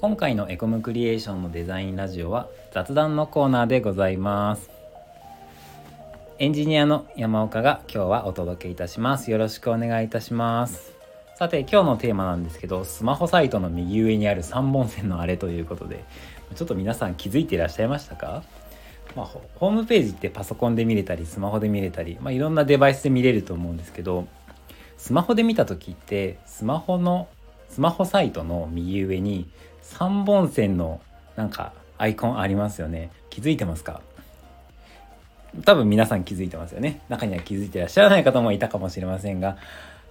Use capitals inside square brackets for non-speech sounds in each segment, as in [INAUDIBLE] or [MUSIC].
今回のエコムクリエーションのデザインラジオは雑談のコーナーでございます。エンジニアの山岡が今日はお届けいたします。よろしくお願いいたします。さて今日のテーマなんですけどスマホサイトの右上にある3本線のあれということでちょっと皆さん気づいていらっしゃいましたか？まあ、ホームページってパソコンで見れたりスマホで見れたり、まあ、いろんなデバイスで見れると思うんですけどスマホで見た時ってスマホのスマホサイトの右上に3本線のなんかアイコンありますよね。気づいてますか？多分皆さん気づいてますよね。中には気づいてらっしゃらない方もいたかもしれませんが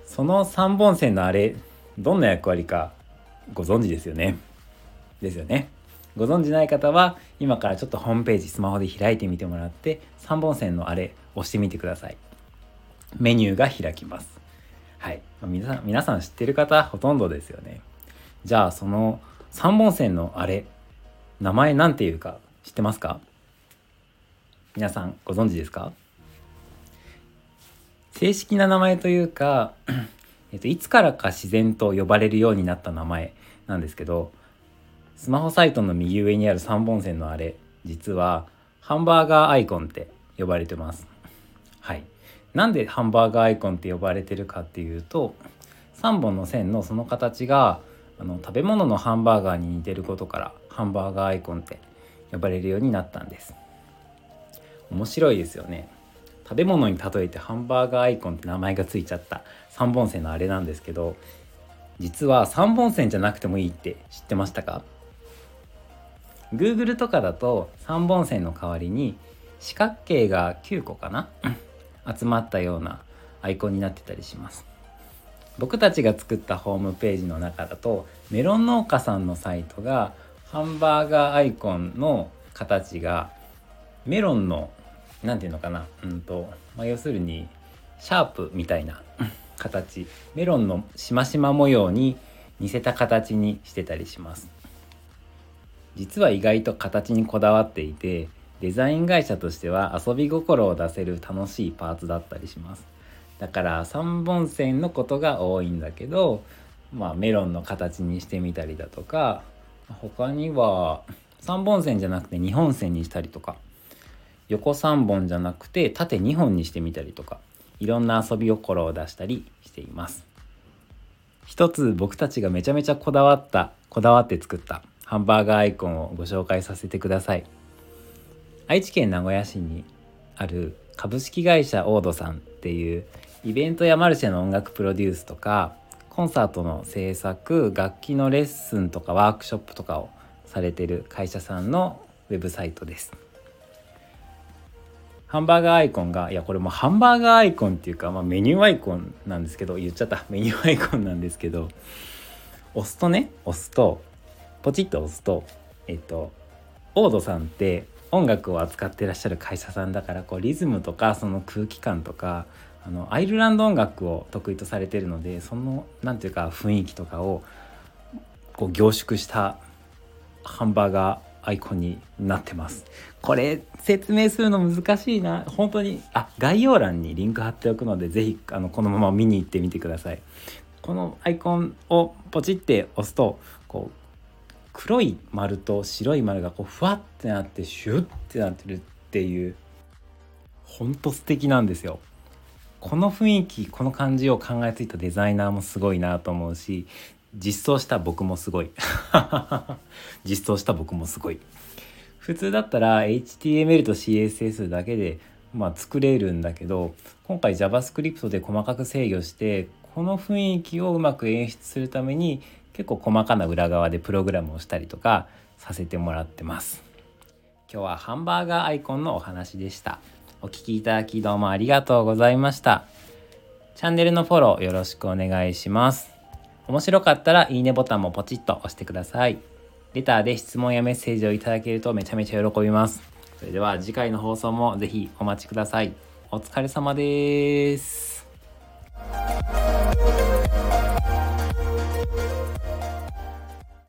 その3本線のあれどんな役割かご存知ですよね？ですよね。ご存知ない方は今からちょっとホームページスマホで開いてみてもらって3本線のあれ押してみてください。メニューが開きます。はい、皆さん皆さん知ってる方ほとんどですよね。じゃあその3本線のあれ名前なんていうか知ってますか？皆さんご存知ですか？正式な名前というか、えっと、いつからか自然と呼ばれるようになった名前なんですけどスマホサイトの右上にある3本線のあれ実はハンバーガーアイコンって呼ばれてます。はい。なんでハンバーガーアイコンって呼ばれてるかっていうと3本の線のその形があの食べ物のハンバーガーに似てることからハンバーガーアイコンって呼ばれるようになったんです。面白いですよね。食べ物に例えてハンバーガーアイコンって名前がついちゃった3本線のあれなんですけど実は3本線じゃなくてもいいって知ってましたか？Google とかだと3本線の代わりに四角形が9個かな？[COUGHS] 集まったようなアイコンになってたりします。僕たちが作ったホームページの中だとメロン農家さんのサイトがハンバーガーアイコンの形がメロンの何て言うのかなうんと、まあ、要するにシャープみたいな [LAUGHS] 形。メロンのしましま模様に似せた形にしてたりします。実は意外と形にこだわっていてデザイン会社としては遊び心を出せる楽しいパーツだったりします。だから3本線のことが多いんだけどまあメロンの形にしてみたりだとか他には3本線じゃなくて2本線にしたりとか横3本じゃなくて縦2本にしてみたりとかいろんな遊び心を出したりしています。一つ僕たちがめちゃめちゃこだわったこだわって作ったハンバーガーアイコンをご紹介させてください。愛知県名古屋市にある株式会社オードさんっていうイベントやマルシェの音楽プロデュースとかコンサートの制作楽器のレッスンとかワークショップとかをされてる会社さんのウェブサイトです。ハンバーガーアイコンがいやこれもハンバーガーアイコンっていうか、まあ、メニューアイコンなんですけど言っちゃった。メニューアイコンなんですけど押すとね押すとポチッと押すとえっとオードさんって音楽を扱ってらっしゃる会社さんだからこうリズムとかその空気感とかあのアイルランド音楽を得意とされてるのでその何ていうか雰囲気とかをこう凝縮したハンバーガーアイコンになってます。これ説明するの難しいな。本当にあ概要欄にリンク貼っておくので是非あのこのまま見に行ってみてください。このアイコンをポチって押すとこう黒い丸と白い丸がこうふわってなってシュッてなってるっていうほんと素敵なんですよ。この雰囲気この感じを考えついたデザイナーもすごいなと思うし実装した僕もすごい。[LAUGHS] 実装した僕もすごい。普通だったら HTML と CSS だけでまあ作れるんだけど今回 JavaScript で細かく制御してこの雰囲気をうまく演出するために結構細かな裏側でプログラムをしたりとかさせてもらってます。今日はハンバーガーアイコンのお話でした。お聴きいただきどうもありがとうございました。チャンネルのフォローよろしくお願いします。面白かったらいいねボタンもポチッと押してください。レターで質問やメッセージをいただけるとめちゃめちゃ喜びます。それでは次回の放送もぜひお待ちください。お疲れ様です。